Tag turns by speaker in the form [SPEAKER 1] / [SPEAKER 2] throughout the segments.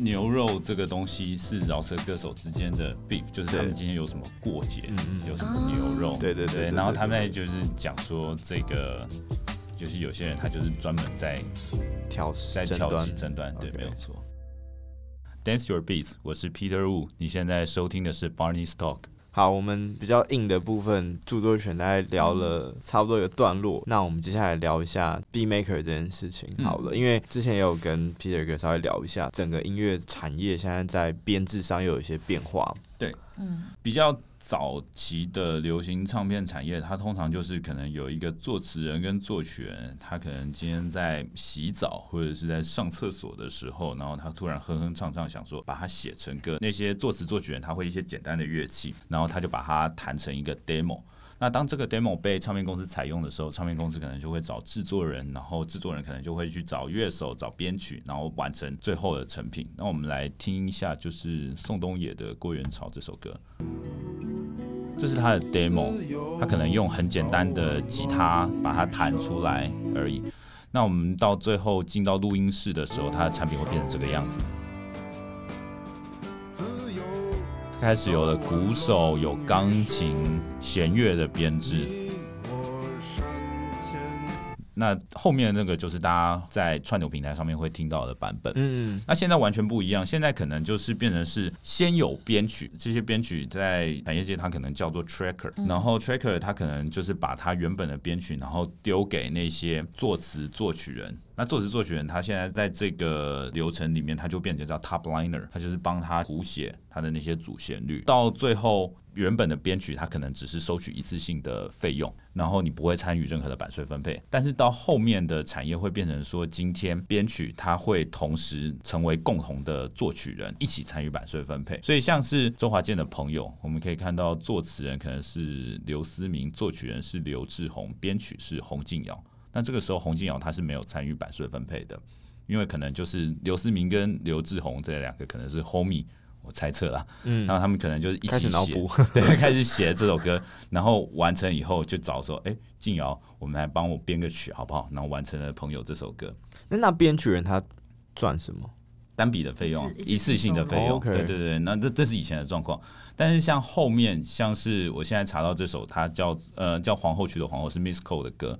[SPEAKER 1] 牛肉这个东西是饶舌歌手之间的 beef，就是他们今天有什么过节，有什么牛肉，
[SPEAKER 2] 对对对，
[SPEAKER 1] 然后他们就是讲说这个，就是有些人他就是专门在
[SPEAKER 2] 挑
[SPEAKER 1] 在挑起争端，对，没有错。Dance your beats，我是 Peter Wu，你现在收听的是 Barney's Talk。
[SPEAKER 2] 好，我们比较硬的部分著作权大概聊了差不多一个段落，那我们接下来聊一下 beat maker 这件事情好了，嗯、因为之前也有跟 Peter 哥稍微聊一下，整个音乐产业现在在编制上又有一些变化。
[SPEAKER 1] 对，嗯，比较。早期的流行唱片产业，它通常就是可能有一个作词人跟作曲人，他可能今天在洗澡或者是在上厕所的时候，然后他突然哼哼唱唱，想说把它写成歌。那些作词作曲人他会一些简单的乐器，然后他就把它弹成一个 demo。那当这个 demo 被唱片公司采用的时候，唱片公司可能就会找制作人，然后制作人可能就会去找乐手、找编曲，然后完成最后的成品。那我们来听一下，就是宋冬野的《郭元潮》这首歌，这是他的 demo，他可能用很简单的吉他把它弹出来而已。那我们到最后进到录音室的时候，它的产品会变成这个样子。开始有了鼓手，有钢琴、弦乐的编制。那后面那个就是大家在串流平台上面会听到的版本。嗯，那现在完全不一样，现在可能就是变成是先有编曲，这些编曲在产业界它可能叫做 tracker，然后 tracker 它可能就是把它原本的编曲，然后丢给那些作词作曲人。那作词作曲人他现在在这个流程里面，他就变成叫 top liner，他就是帮他谱写他的那些主旋律，到最后。原本的编曲，它可能只是收取一次性的费用，然后你不会参与任何的版税分配。但是到后面的产业会变成说，今天编曲它会同时成为共同的作曲人，一起参与版税分配。所以像是周华健的朋友，我们可以看到作词人可能是刘思明，作曲人是刘志宏，编曲是洪敬尧。那这个时候洪敬尧他是没有参与版税分配的，因为可能就是刘思明跟刘志宏这两个可能是 homie。我猜测啦，嗯，然后他们可能就是一起写，对，开始写这首歌，然后完成以后就找说，哎，静瑶，我们来帮我编个曲好不好？然后完成了《朋友》这首歌。
[SPEAKER 2] 那那编曲人他赚什么？
[SPEAKER 1] 单笔的费用，一次性的费用。对对对，那这这是以前的状况。但是像后面，像是我现在查到这首，它叫呃叫皇后区的皇后是 Miss Cole 的歌，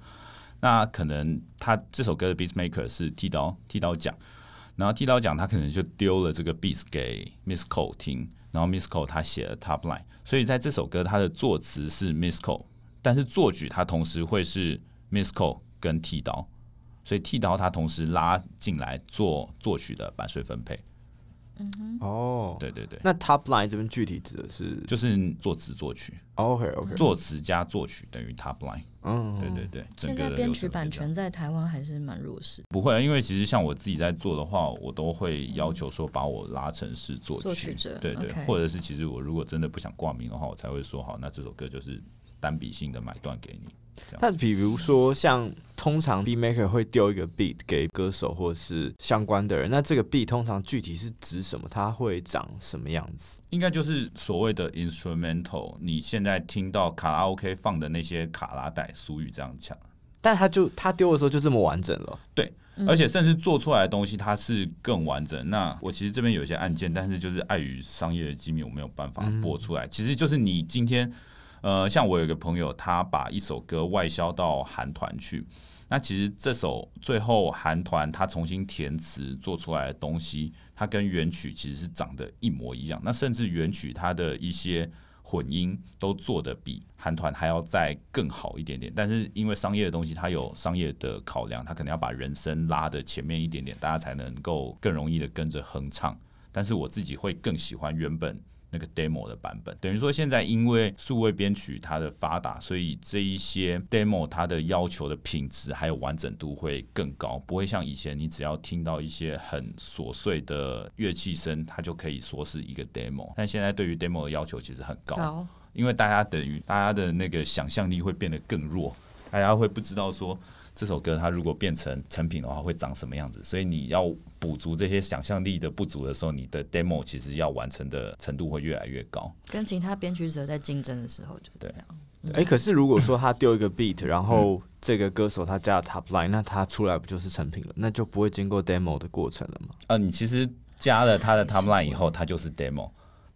[SPEAKER 1] 那可能他这首歌的 Beat Maker 是剃刀剃刀奖。然后剃刀讲，他可能就丢了这个 beat 给 Miss Cole 听，然后 Miss Cole 他写了 top line，所以在这首歌他的作词是 Miss Cole，但是作曲他同时会是 Miss Cole 跟剃刀，所以剃刀他同时拉进来做作曲的版税分配。
[SPEAKER 2] 嗯哼，哦，
[SPEAKER 1] 对对对，
[SPEAKER 2] 那 top line 这边具体指的是？
[SPEAKER 1] 就是作词作曲
[SPEAKER 2] ，OK OK，
[SPEAKER 1] 作词加作曲等于 top line，
[SPEAKER 2] 嗯，
[SPEAKER 1] 对对对。
[SPEAKER 3] 现在编曲版权在台湾还是蛮弱势。
[SPEAKER 1] 不会啊，因为其实像我自己在做的话，我都会要求说把我拉成是作曲，
[SPEAKER 3] 作曲者，
[SPEAKER 1] 对对，或者是其实我如果真的不想挂名的话，我才会说好，那这首歌就是单笔性的买断给你。
[SPEAKER 2] 但比如说，像通常 beat maker 会丢一个 beat 给歌手或是相关的人，那这个 beat 通常具体是指什么？它会长什么样子？
[SPEAKER 1] 应该就是所谓的 instrumental。你现在听到卡拉 OK 放的那些卡拉带，俗语这样讲。
[SPEAKER 2] 但他就他丢的时候就这么完整了，
[SPEAKER 1] 对，而且甚至做出来的东西它是更完整。那我其实这边有一些案件，但是就是碍于商业的机密，我没有办法播出来。其实就是你今天。呃，像我有一个朋友，他把一首歌外销到韩团去。那其实这首最后韩团他重新填词做出来的东西，它跟原曲其实是长得一模一样。那甚至原曲它的一些混音都做得比韩团还要再更好一点点。但是因为商业的东西，它有商业的考量，它可能要把人声拉得前面一点点，大家才能够更容易的跟着哼唱。但是我自己会更喜欢原本。那个 demo 的版本，等于说现在因为数位编曲它的发达，所以这一些 demo 它的要求的品质还有完整度会更高，不会像以前你只要听到一些很琐碎的乐器声，它就可以说是一个 demo。但现在对于 demo 的要求其实很高，高因为大家等于大家的那个想象力会变得更弱，大家会不知道说。这首歌它如果变成成品的话，会长什么样子？所以你要补足这些想象力的不足的时候，你的 demo 其实要完成的程度会越来越高。
[SPEAKER 3] 跟其他编曲者在竞争的时候就是这样。哎、
[SPEAKER 2] 欸，可是如果说他丢一个 beat，然后这个歌手他加了 top line，那他出来不就是成品了？那就不会经过 demo 的过程了吗？
[SPEAKER 1] 啊、呃，你其实加了他的 top line 以后，它就是 demo。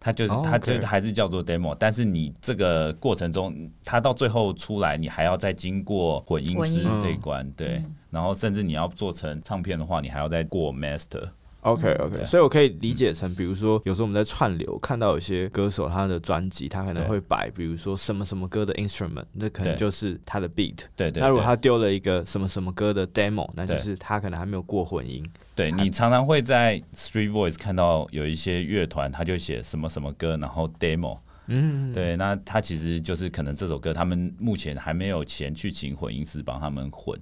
[SPEAKER 1] 它就是，它就还是叫做 demo，但是你这个过程中，它到最后出来，你还要再经过混音师这一关，对，然后甚至你要做成唱片的话，你还要再过 master。
[SPEAKER 2] OK OK，所以我可以理解成，比如说有时候我们在串流看到有些歌手他的专辑，他可能会摆，比如说什么什么歌的 instrument，那可能就是他的 beat。
[SPEAKER 1] 对对。
[SPEAKER 2] 那如果他丢了一个什么什么歌的 demo，那就是他可能还没有过混音。
[SPEAKER 1] 对，你常常会在 Street Voice 看到有一些乐团，他就写什么什么歌，然后 demo。嗯。对，那他其实就是可能这首歌他们目前还没有钱去请混音师帮他们混。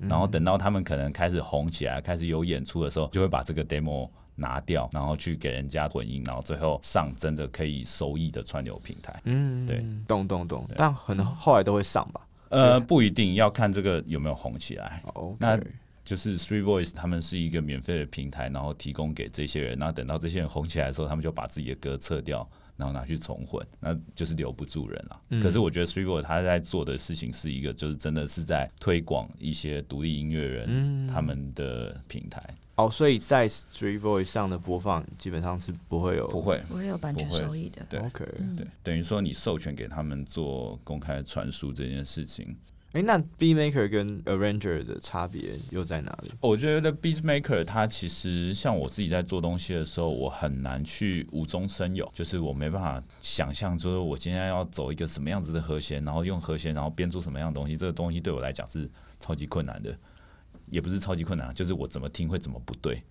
[SPEAKER 1] 然后等到他们可能开始红起来，开始有演出的时候，就会把这个 demo 拿掉，然后去给人家混音，然后最后上真的可以收益的串流平台。嗯，对，
[SPEAKER 2] 懂懂懂。但可能后来都会上吧？
[SPEAKER 1] 呃，不一定要看这个有没有红起来。哦，那就是 Three Voice，他们是一个免费的平台，然后提供给这些人。那等到这些人红起来的时候，他们就把自己的歌撤掉。然后拿去重混，那就是留不住人了。嗯、可是我觉得 Street Voice 他在做的事情是一个，就是真的是在推广一些独立音乐人他们的平台。嗯、
[SPEAKER 2] 哦，所以在 Street Voice 上的播放基本上是不会有
[SPEAKER 1] 不会
[SPEAKER 3] 不会有版权收益的。
[SPEAKER 1] 对，OK，对，等于说你授权给他们做公开传输这件事情。
[SPEAKER 2] 哎，那 Beat Maker 跟 Arranger 的差别又在哪里？
[SPEAKER 1] 我觉得 Beat Maker 它其实像我自己在做东西的时候，我很难去无中生有，就是我没办法想象，就是我今天要走一个什么样子的和弦，然后用和弦，然后编出什么样的东西。这个东西对我来讲是超级困难的，也不是超级困难，就是我怎么听会怎么不对。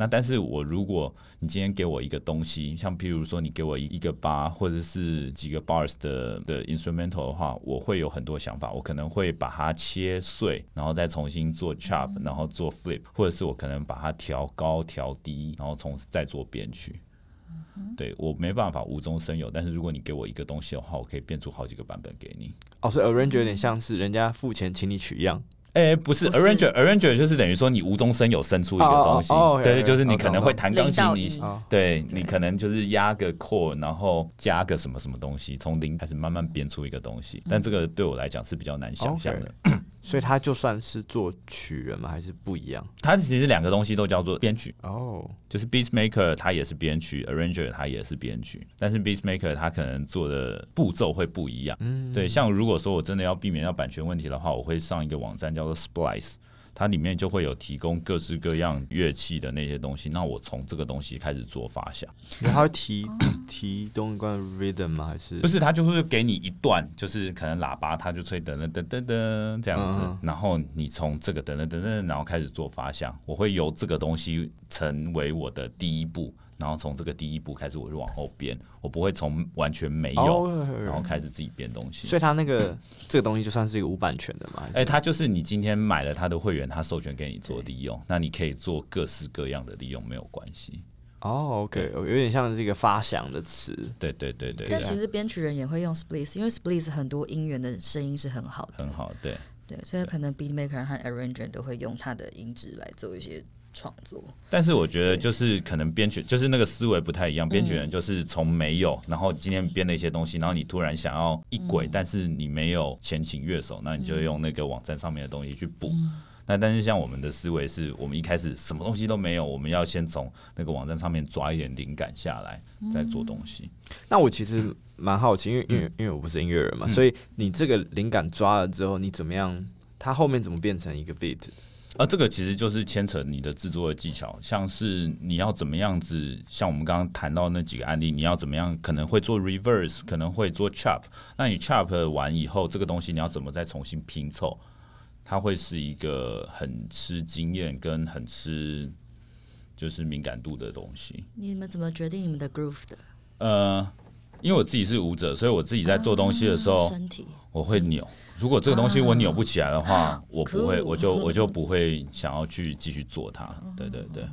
[SPEAKER 1] 那但是我如果你今天给我一个东西，像譬如说你给我一个 bar 或者是几个 bars 的的 instrumental 的话，我会有很多想法，我可能会把它切碎，然后再重新做 chop，然后做 flip，或者是我可能把它调高调低，然后从再做编曲。对，我没办法无中生有，但是如果你给我一个东西的话，我可以变出好几个版本给你。
[SPEAKER 2] 哦，所以 arranger 有点像是人家付钱请你取样。
[SPEAKER 1] 哎，不是，arranger，arranger 就是等于说你无中生有生出一个东西，对，就是你可能会弹钢琴，你对你可能就是压个 chord，然后加个什么什么东西，从零开始慢慢编出一个东西，但这个对我来讲是比较难想象的。
[SPEAKER 2] 所以他就算是作曲人吗？还是不一样？
[SPEAKER 1] 他其实两个东西都叫做编曲哦，就是 beat maker 他也是编曲，arranger 他也是编曲，但是 beat maker 他可能做的步骤会不一样。嗯，对，像如果说我真的要避免要版权问题的话，我会上一个网站叫做 Splice。它里面就会有提供各式各样乐器的那些东西，那我从这个东西开始做发想。
[SPEAKER 2] 它会提提东关 rhythm 吗？还是
[SPEAKER 1] 不是？它就是给你一段，就是可能喇叭它就吹噔噔噔噔噔这样子，然后你从这个噔噔噔噔，然后开始做发想。我会由这个东西成为我的第一步。然后从这个第一步开始，我就往后编，我不会从完全没有，oh, 然后开始自己编东西。
[SPEAKER 2] 所以他那个 这个东西就算是一个无版权的嘛？
[SPEAKER 1] 哎，他就是你今天买了他的会员，他授权给你做利用，那你可以做各式各样的利用，没有关系。
[SPEAKER 2] 哦、oh,，OK，有点像这个发响的词。
[SPEAKER 1] 对对对对。
[SPEAKER 3] 但其实编曲人也会用 Splice，因为 Splice 很多音源的声音是很好的。
[SPEAKER 1] 很好，对。
[SPEAKER 3] 对，所以可能 Beat Maker 和 Arranger 都会用他的音质来做一些。创作，
[SPEAKER 1] 但是我觉得就是可能编曲就是那个思维不太一样。编曲人就是从没有，然后今天编了一些东西，然后你突然想要一轨，但是你没有前请乐手，那你就用那个网站上面的东西去补。那但是像我们的思维是，我们一开始什么东西都没有，我们要先从那个网站上面抓一点灵感下来，再做东西。
[SPEAKER 2] 那我其实蛮好奇，因为因为因为我不是音乐人嘛，所以你这个灵感抓了之后，你怎么样？它后面怎么变成一个 beat？
[SPEAKER 1] 而、啊、这个其实就是牵扯你的制作的技巧，像是你要怎么样子，像我们刚刚谈到那几个案例，你要怎么样可能会做 reverse，可能会做 chop，那你 chop 完以后，这个东西你要怎么再重新拼凑，它会是一个很吃经验跟很吃就是敏感度的东西。
[SPEAKER 3] 你们怎么决定你们的 groove 的？
[SPEAKER 1] 呃。因为我自己是舞者，所以我自己在做东西的时候，我会扭。如果这个东西我扭不起来的话，我不会，我就我就不会想要去继续做它。对对对。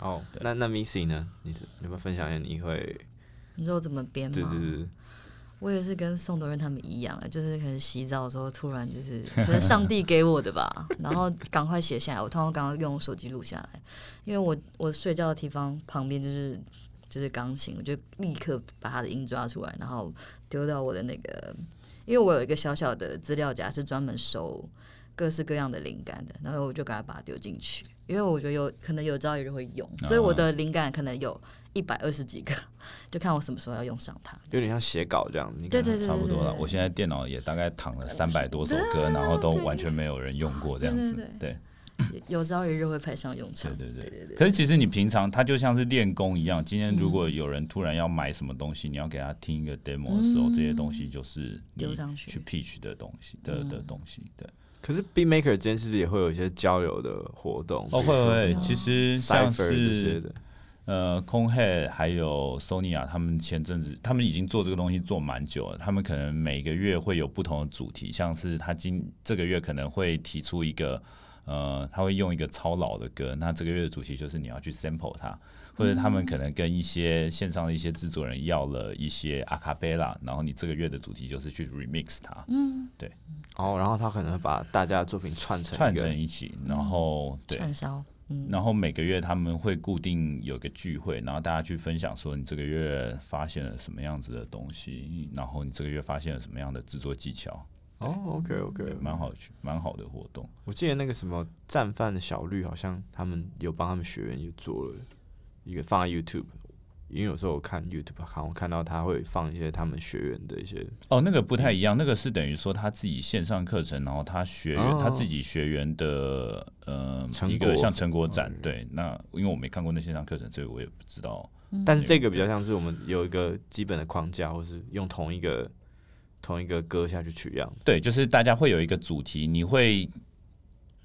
[SPEAKER 2] 哦，那那 Missy 呢？你有没有分享一下你会？
[SPEAKER 3] 你知道怎么编吗？
[SPEAKER 2] 对对对。
[SPEAKER 3] 我也是跟宋德润他们一样啊，就是可能洗澡的时候突然就是可能上帝给我的吧，然后赶快写下来。我通常刚刚用手机录下来，因为我我睡觉的地方旁边就是。就是钢琴，我就立刻把他的音抓出来，然后丢到我的那个，因为我有一个小小的资料夹，是专门收各式各样的灵感的，然后我就赶快把它丢进去，因为我觉得有可能有朝一日会用，所以我的灵感可能有一百二十几个，就看我什么时候要用上它。
[SPEAKER 2] 有点像写稿这样，你
[SPEAKER 3] 对对对，
[SPEAKER 1] 差不多了。我现在电脑也大概躺了三百多首歌，然后都完全没有人用过这样子，对。
[SPEAKER 3] 有朝一日会派上用场。
[SPEAKER 1] 对对对。可是其实你平常它就像是练功一样，今天如果有人突然要买什么东西，你要给他听一个 demo 的时候，这些东西就是丢上去去 pitch 的东西的的东西，对。
[SPEAKER 2] 可是 Beat Maker 之间是不是也会有一些交流的活动？
[SPEAKER 1] 哦，会会。其实像是呃，Conehead 还有 Sony 啊他们前阵子他们已经做这个东西做蛮久了，他们可能每个月会有不同的主题，像是他今这个月可能会提出一个呃，他会用一个超老的歌，那这个月的主题就是你要去 sample 它，或者他们可能跟一些线上的一些制作人要了一些 acapella，然后你这个月的主题就是去 remix 它，嗯，对。
[SPEAKER 2] 哦，然后他可能会把大家的作品串成
[SPEAKER 1] 串成一起，然后对，
[SPEAKER 3] 串烧，嗯，
[SPEAKER 1] 然后每个月他们会固定有个聚会，然后大家去分享说你这个月发现了什么样子的东西，然后你这个月发现了什么样的制作技巧。
[SPEAKER 2] 哦，OK OK，
[SPEAKER 1] 蛮好去，蛮好的活动。
[SPEAKER 2] 我记得那个什么战犯的小绿，好像他们有帮他们学员也做了一个放在 YouTube。因为有时候我看 YouTube，好像看到他会放一些他们学员的一些
[SPEAKER 1] 哦，那个不太一样，那个是等于说他自己线上课程，然后他学员、哦、他自己学员的呃果一个像成果展，哦、对。那因为我没看过那线上课程，所以我也不知道。
[SPEAKER 2] 但是这个比较像是我们有一个基本的框架，或是用同一个同一个歌下去取样。
[SPEAKER 1] 对，就是大家会有一个主题，你会。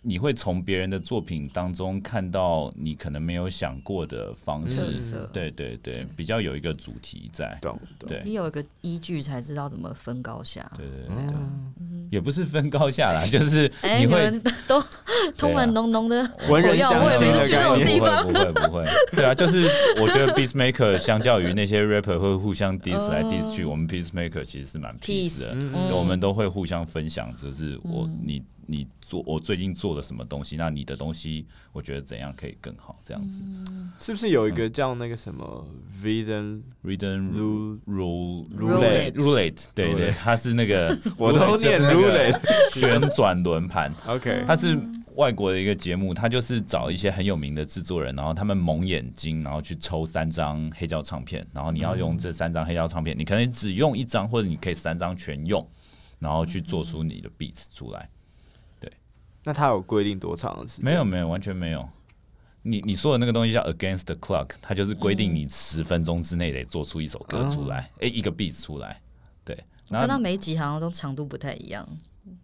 [SPEAKER 1] 你会从别人的作品当中看到你可能没有想过的方式，对对对，比较有一个主题在，对，
[SPEAKER 3] 你有一个依据才知道怎么分高下，
[SPEAKER 1] 对对对，也不是分高下啦，就是你会
[SPEAKER 3] 都 充满浓浓的
[SPEAKER 2] 文人相亲的感觉，
[SPEAKER 1] 不会不会不会，对啊，就是我觉得 Beatmaker 相较于那些 rapper 会互相 diss 来 diss 去，我们 Beatmaker 其实是蛮 peace 的，我们都会互相分享，就是我你。你做我最近做了什么东西？那你的东西，我觉得怎样可以更好？这样子，
[SPEAKER 2] 是不是有一个叫那个什么 Rhythm
[SPEAKER 1] Rhythm Roulette Roulette？对对，它是那个
[SPEAKER 2] 我都念 Roulette
[SPEAKER 1] 旋转轮盘。
[SPEAKER 2] OK，
[SPEAKER 1] 它是外国的一个节目，他就是找一些很有名的制作人，然后他们蒙眼睛，然后去抽三张黑胶唱片，然后你要用这三张黑胶唱片，你可能只用一张，或者你可以三张全用，然后去做出你的 beats 出来。
[SPEAKER 2] 对那他有规定多长的时间？
[SPEAKER 1] 没有，没有，完全没有。你你说的那个东西叫 Against the Clock，它就是规定你十分钟之内得做出一首歌出来，哎、嗯欸，一个 beat 出来。对，然后
[SPEAKER 3] 看到每一集好像都长度不太一样。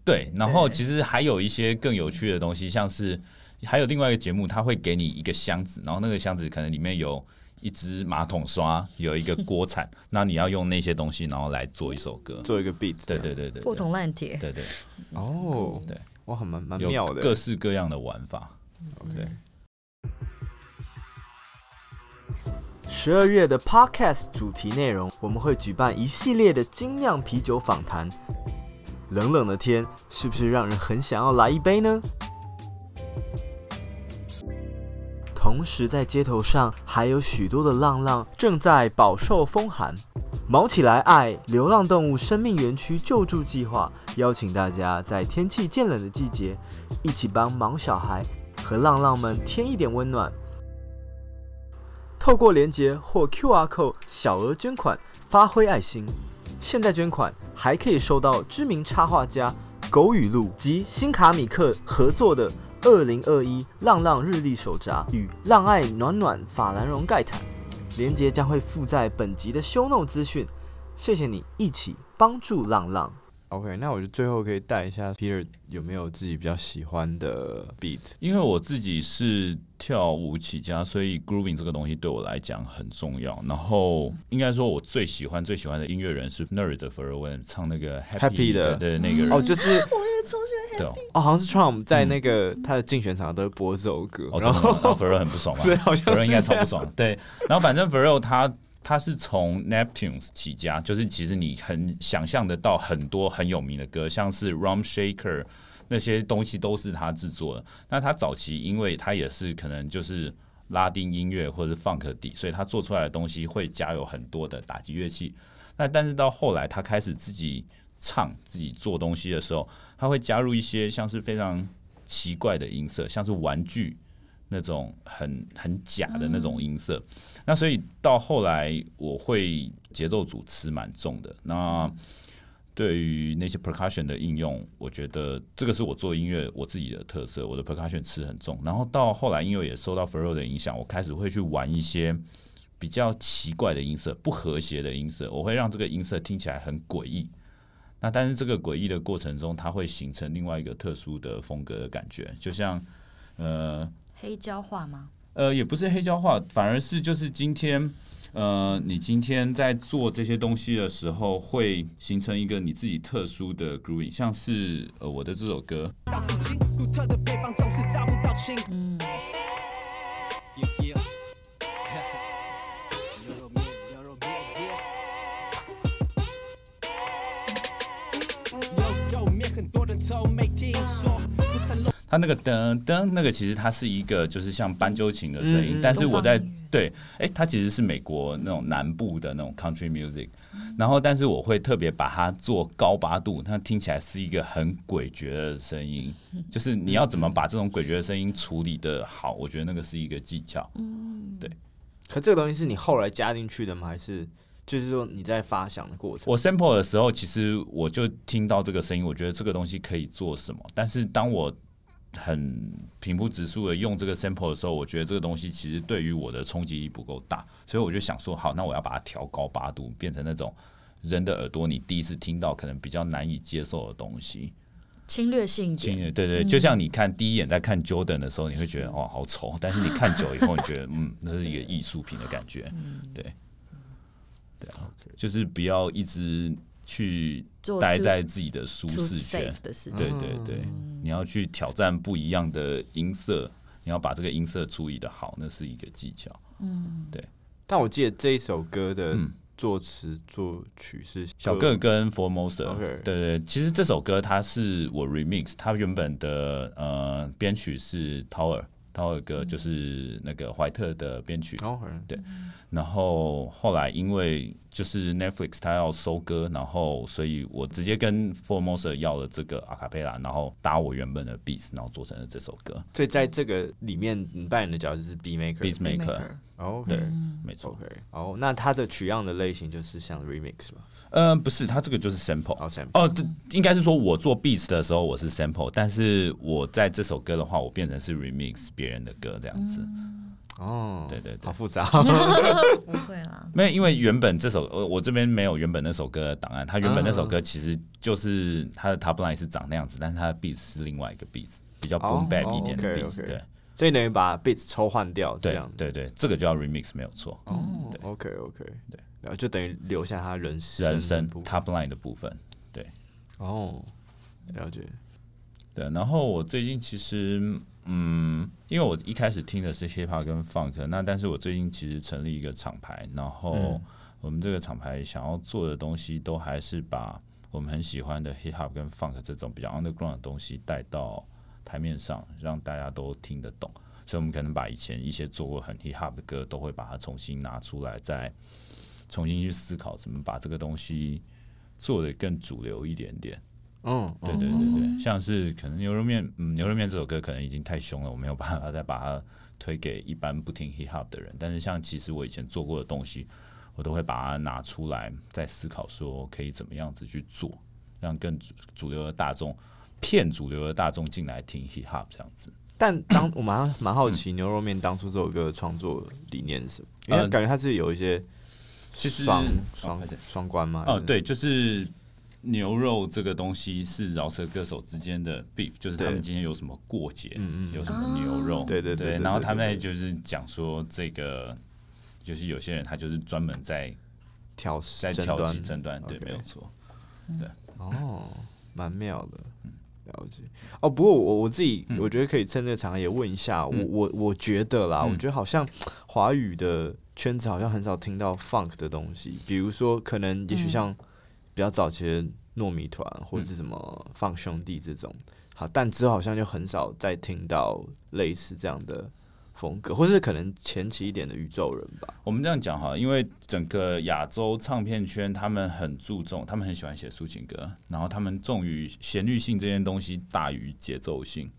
[SPEAKER 1] 对，然后其实还有一些更有趣的东西，像是还有另外一个节目，它会给你一个箱子，然后那个箱子可能里面有一支马桶刷，有一个锅铲，那你要用那些东西，然后来做一首歌，
[SPEAKER 2] 做一个 beat。
[SPEAKER 1] 对对对对，
[SPEAKER 3] 破铜烂铁。
[SPEAKER 1] 对对。
[SPEAKER 2] 哦，
[SPEAKER 1] 对。
[SPEAKER 2] 哇，蛮蛮妙的，
[SPEAKER 1] 各式各样的玩法。OK，
[SPEAKER 2] 十二月的 Podcast 主题内容，我们会举办一系列的精酿啤酒访谈。冷冷的天，是不是让人很想要来一杯呢？同时，在街头上还有许多的浪浪正在饱受风寒。卯起来爱流浪动物生命园区救助计划邀请大家在天气渐冷的季节，一起帮忙小孩和浪浪们添一点温暖。透过连结或 QR code 小额捐款，发挥爱心。现在捐款还可以收到知名插画家狗语录及新卡米克合作的二零二一浪浪日历手札与浪爱暖暖法兰绒盖毯。连接将会附在本集的 show note 资讯，谢谢你一起帮助浪浪。OK，那我就最后可以带一下 Peter 有没有自己比较喜欢的 beat？
[SPEAKER 1] 因为我自己是跳舞起家，所以 grooving 这个东西对我来讲很重要。然后应该说，我最喜欢最喜欢的音乐人是 Nerd 的 Pharrell Williams 唱那个 Happy,
[SPEAKER 2] Happy 的
[SPEAKER 1] 的那个人。
[SPEAKER 2] 哦，就是 我
[SPEAKER 3] 也超喜欢 Happy。
[SPEAKER 2] 哦，好像是 Trump 在那个他的竞选场都会播这首歌，
[SPEAKER 1] 然后 Pharrell 很不爽嘛，对，好像 Pharrell 应该超不爽。对，然后反正 Pharrell 他。他是从 Neptunes 起家，就是其实你很想象得到很多很有名的歌，像是 Rum Shaker 那些东西都是他制作的。那他早期因为他也是可能就是拉丁音乐或者是 Funk 底，所以他做出来的东西会加有很多的打击乐器。那但是到后来他开始自己唱、自己做东西的时候，他会加入一些像是非常奇怪的音色，像是玩具那种很很假的那种音色。那所以到后来，我会节奏组词蛮重的。那对于那些 percussion 的应用，我觉得这个是我做音乐我自己的特色。我的 percussion 词很重，然后到后来，因为也受到 fro 的影响，我开始会去玩一些比较奇怪的音色、不和谐的音色。我会让这个音色听起来很诡异。那但是这个诡异的过程中，它会形成另外一个特殊的风格的感觉，就像呃
[SPEAKER 3] 黑胶化吗？
[SPEAKER 1] 呃，也不是黑胶化，反而是就是今天。呃，你今天在做这些东西的时候，会形成一个你自己特殊的 grooving，像是呃我的这首歌。嗯。它那个噔噔，那个其实它是一个就是像斑鸠琴的声音，嗯、但是我在对，哎、欸，它其实是美国那种南部的那种 country music，然后但是我会特别把它做高八度，它听起来是一个很诡谲的声音，就是你要怎么把这种诡谲的声音处理的好，我觉得那个是一个技巧。嗯，对。
[SPEAKER 2] 可这个东西是你后来加进去的吗？还是就是说你在发想的过程？
[SPEAKER 1] 我 sample 的时候，其实我就听到这个声音，我觉得这个东西可以做什么，但是当我很平铺直述的用这个 sample 的时候，我觉得这个东西其实对于我的冲击力不够大，所以我就想说，好，那我要把它调高八度，变成那种人的耳朵你第一次听到可能比较难以接受的东西，
[SPEAKER 3] 侵略性，
[SPEAKER 1] 侵略，对对，就像你看第一眼在看 Jordan 的时候，你会觉得哇好丑，但是你看久以后，你觉得嗯，那是一个艺术品的感觉，对，对啊，就是不要一直。去待在自己的舒适圈，对对对，嗯、你要去挑战不一样的音色，你要把这个音色处理的好，那是一个技巧。嗯，对。
[SPEAKER 2] 但我记得这一首歌的作词作曲是
[SPEAKER 1] 小个跟 Formosa。对，对对，其实这首歌它是我 remix，它原本的呃编曲是 Tower。他有一个就是那个怀特的编曲，
[SPEAKER 2] 嗯、
[SPEAKER 1] 对，然后后来因为就是 Netflix 它要收割，然后所以我直接跟 Formosa 要了这个阿卡贝拉，然后搭我原本的 beats，然后做成了这首歌。
[SPEAKER 2] 所以在这个里面，你扮演的角色是 beat maker，beat
[SPEAKER 1] maker，
[SPEAKER 2] 哦，
[SPEAKER 1] 对，没错。
[SPEAKER 2] OK，哦，那它的取样的类型就是像 remix 吗？
[SPEAKER 1] 呃，不是，它这个就是 sample。哦，sample。哦，应该是说我做 beats 的时候我是 sample，但是我在这首歌的话，我变成是 remix 别人的歌这样子。
[SPEAKER 2] 哦，
[SPEAKER 1] 对对对，
[SPEAKER 2] 好复杂。
[SPEAKER 3] 不会啦，
[SPEAKER 1] 没有，因为原本这首呃，我这边没有原本那首歌的档案。它原本那首歌其实就是它的 top line 是长那样子，但是它的 beats 是另外一个 beats，比较 boom bap 一点的 beats。对，
[SPEAKER 2] 所以等于把 beats 抽换掉，这样。
[SPEAKER 1] 对对，这个叫 remix 没有错。
[SPEAKER 2] 哦，OK OK，对。然后就等于留下他人
[SPEAKER 1] 人生 top line 的部分，对，
[SPEAKER 2] 哦，了解，
[SPEAKER 1] 对。然后我最近其实，嗯，因为我一开始听的是 hip hop 跟 funk，那但是我最近其实成立一个厂牌，然后我们这个厂牌想要做的东西，都还是把我们很喜欢的 hip hop 跟 funk 这种比较 underground 的东西带到台面上，让大家都听得懂。所以，我们可能把以前一些做过很 hip hop 的歌，都会把它重新拿出来，再重新去思考怎么把这个东西做得更主流一点点。
[SPEAKER 2] 嗯，
[SPEAKER 1] 对对对对，像是可能牛肉面，嗯，牛肉面这首歌可能已经太凶了，我没有办法再把它推给一般不听 hip hop 的人。但是，像其实我以前做过的东西，我都会把它拿出来，再思考说可以怎么样子去做，让更主主流的大众骗主流的大众进来听 hip hop 这样子。
[SPEAKER 2] 但当我蛮蛮好奇，牛肉面当初这首歌的创作理念是什么？因为感觉它是有一些。双双双关嘛？
[SPEAKER 1] 哦，对，就是牛肉这个东西是饶舌歌手之间的 beef，就是他们今天有什么过节，嗯嗯，有什么牛肉，
[SPEAKER 2] 对对对，
[SPEAKER 1] 然后他们就是讲说这个，就是有些人他就是专门在
[SPEAKER 2] 挑
[SPEAKER 1] 在挑起争端，对，没有错，对，
[SPEAKER 2] 哦，蛮妙的，嗯，了解。哦，不过我我自己我觉得可以趁这个场合也问一下，我我我觉得啦，我觉得好像华语的。圈子好像很少听到 funk 的东西，比如说可能也许像比较早期的糯米团或者是什么 funk 兄弟这种，好，但之后好像就很少再听到类似这样的风格，或是可能前期一点的宇宙人吧。
[SPEAKER 1] 我们这样讲哈，因为整个亚洲唱片圈，他们很注重，他们很喜欢写抒情歌，然后他们重于旋律性这件东西大于节奏性。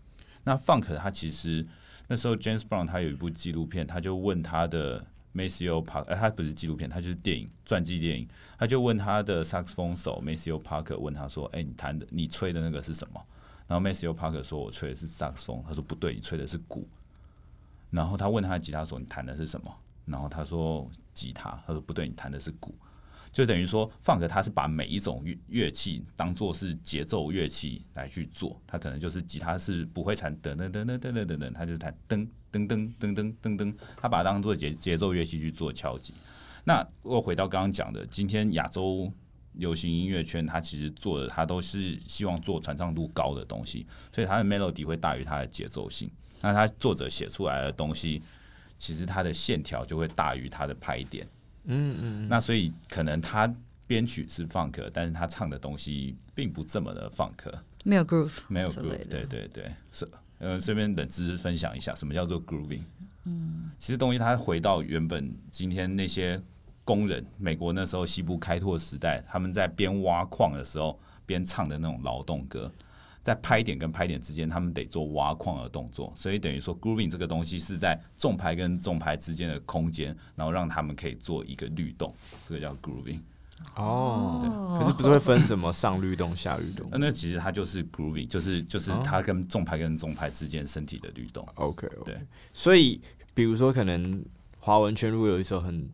[SPEAKER 1] 那 Funk 他其实那时候 James Brown 他有一部纪录片，他就问他的 Maceo Parker，呃，他不是纪录片，他就是电影传记电影，他就问他的萨克斯风手 Maceo Parker，问他说：“哎，你弹的，你吹的那个是什么？”然后 Maceo Parker 说：“我吹的是萨克斯风。”他说：“不对，你吹的是鼓。”然后他问他的吉他手：“你弹的是什么？”然后他说：“吉他。”他说：“不对，你弹的是鼓。”就等于说，Funk 他是把每一种乐乐器当做是节奏乐器来去做。他可能就是吉他是不会弹噔噔噔噔噔噔噔噔，他就是弹噔噔噔噔噔噔噔，他把它当做节节奏乐器去做敲击。那我回到刚刚讲的，今天亚洲流行音乐圈，它其实做的它都是希望做传唱度高的东西，所以它的 melody 会大于它的节奏性。那他作者写出来的东西，其实他的线条就会大于他的拍点。嗯嗯。那所以可能他编曲是 funk，但是他唱的东西并不这么的 funk，
[SPEAKER 3] 没有 groove，
[SPEAKER 1] 没有 groove。对对对，是呃，这边冷知识分享一下，什么叫做 grooving？嗯，其实东西它回到原本今天那些工人，美国那时候西部开拓时代，他们在边挖矿的时候边唱的那种劳动歌。在拍点跟拍点之间，他们得做挖矿的动作，所以等于说，grooving 这个东西是在重拍跟重拍之间的空间，然后让他们可以做一个律动，这个叫 grooving。
[SPEAKER 2] 哦，对，可是不是会分什么上律动、下律动？
[SPEAKER 1] 那其实它就是 grooving，就是就是它跟重拍跟重拍之间身体的律动。
[SPEAKER 2] OK，, okay. 对。所以，比如说，可能华文圈如果有一首很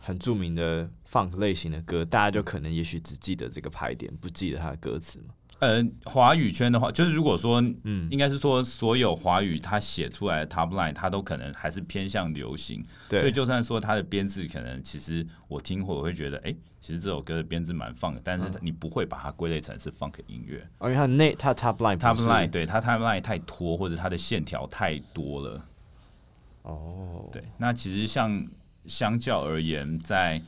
[SPEAKER 2] 很著名的 funk 类型的歌，大家就可能也许只记得这个拍点，不记得它的歌词嘛。
[SPEAKER 1] 呃，华语圈的话，就是如果说，嗯，应该是说所有华语他写出来的 top line，他都可能还是偏向流行，对。所以就算说他的编制可能，其实我听会我会觉得，哎、欸，其实这首歌的编制蛮 funk，但是你不会把它归类成是 funk 音乐，
[SPEAKER 2] 因为它那它 top line，top
[SPEAKER 1] line，对，它 top line 太拖，或者它的线条太多了。哦，对，那其实像相较而言，在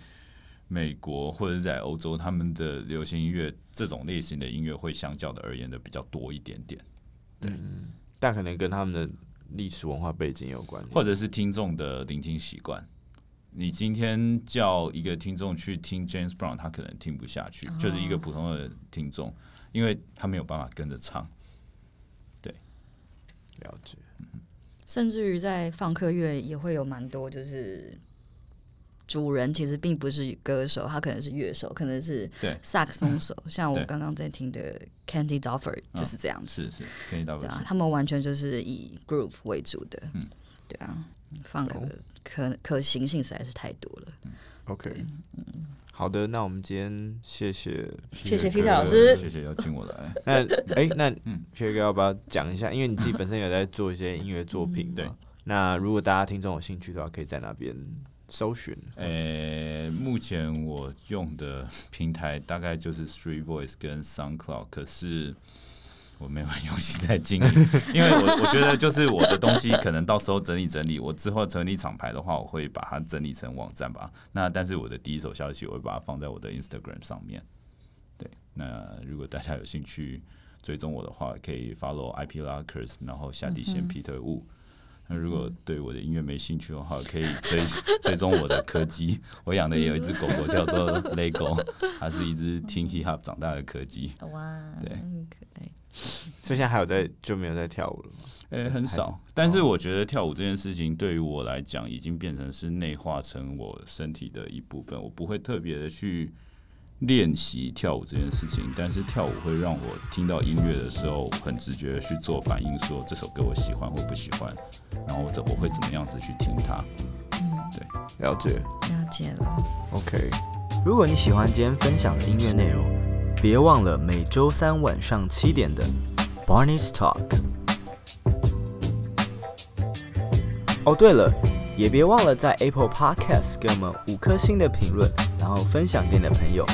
[SPEAKER 1] 美国或者在欧洲，他们的流行音乐这种类型的音乐会相较的而言的比较多一点点，对，
[SPEAKER 2] 嗯、但可能跟他们的历史文化背景有关，
[SPEAKER 1] 或者是听众的聆听习惯。你今天叫一个听众去听 James Brown，他可能听不下去，就是一个普通的听众，因为他没有办法跟着唱。对，
[SPEAKER 2] 了解。
[SPEAKER 3] 甚至于在放克乐也会有蛮多，就是。主人其实并不是歌手，他可能是乐手，可能是萨克斯风手。像我刚刚在听的 Candy d o f f e r 就是这样子，
[SPEAKER 1] 是是 Candy d o f f e r
[SPEAKER 3] 他们完全就是以 groove 为主的。嗯，对啊，放的可可行性实在是太多了。
[SPEAKER 2] OK，嗯，好的，那我们今天谢谢
[SPEAKER 3] 谢谢 Peter 老师，
[SPEAKER 1] 谢谢邀请我来。
[SPEAKER 2] 那哎，那 嗯，Peter 哥要不要讲一下？因为你自己本身有在做一些音乐作品，对。那如果大家听众有兴趣的话，可以在那边。搜寻，
[SPEAKER 1] 呃、欸，目前我用的平台大概就是 Street Voice 跟 SoundCloud，可是我没有用心在经营，因为我我觉得就是我的东西可能到时候整理整理，我之后整理厂牌的话，我会把它整理成网站吧。那但是我的第一手消息，我会把它放在我的 Instagram 上面。对，那如果大家有兴趣追踪我的话，可以 follow IP Lockers，然后下底线 Peter Wu。那如果对我的音乐没兴趣的话，可以追追踪我的柯基。我养的也有一只狗狗叫做 Lego，它是一只听 hip hop 长大的柯基。哇，对，很可爱。
[SPEAKER 2] 所以现在还有在就没有在跳舞了吗？
[SPEAKER 1] 诶、欸，很少。但是我觉得跳舞这件事情对于我来讲，已经变成是内化成我身体的一部分。我不会特别的去。练习跳舞这件事情，但是跳舞会让我听到音乐的时候，很直觉的去做反应，说这首歌我喜欢或不喜欢，然后我怎我会怎么样子去听它。
[SPEAKER 2] 嗯，对，了解，
[SPEAKER 3] 了解了。
[SPEAKER 2] OK，如果你喜欢今天分享的音乐内容，别忘了每周三晚上七点的 Barney's Talk。哦，对了，也别忘了在 Apple Podcast 给我们五颗星的评论。然后分享给你的朋友，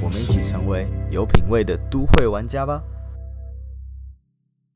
[SPEAKER 2] 我们一起成为有品味的都会玩家吧。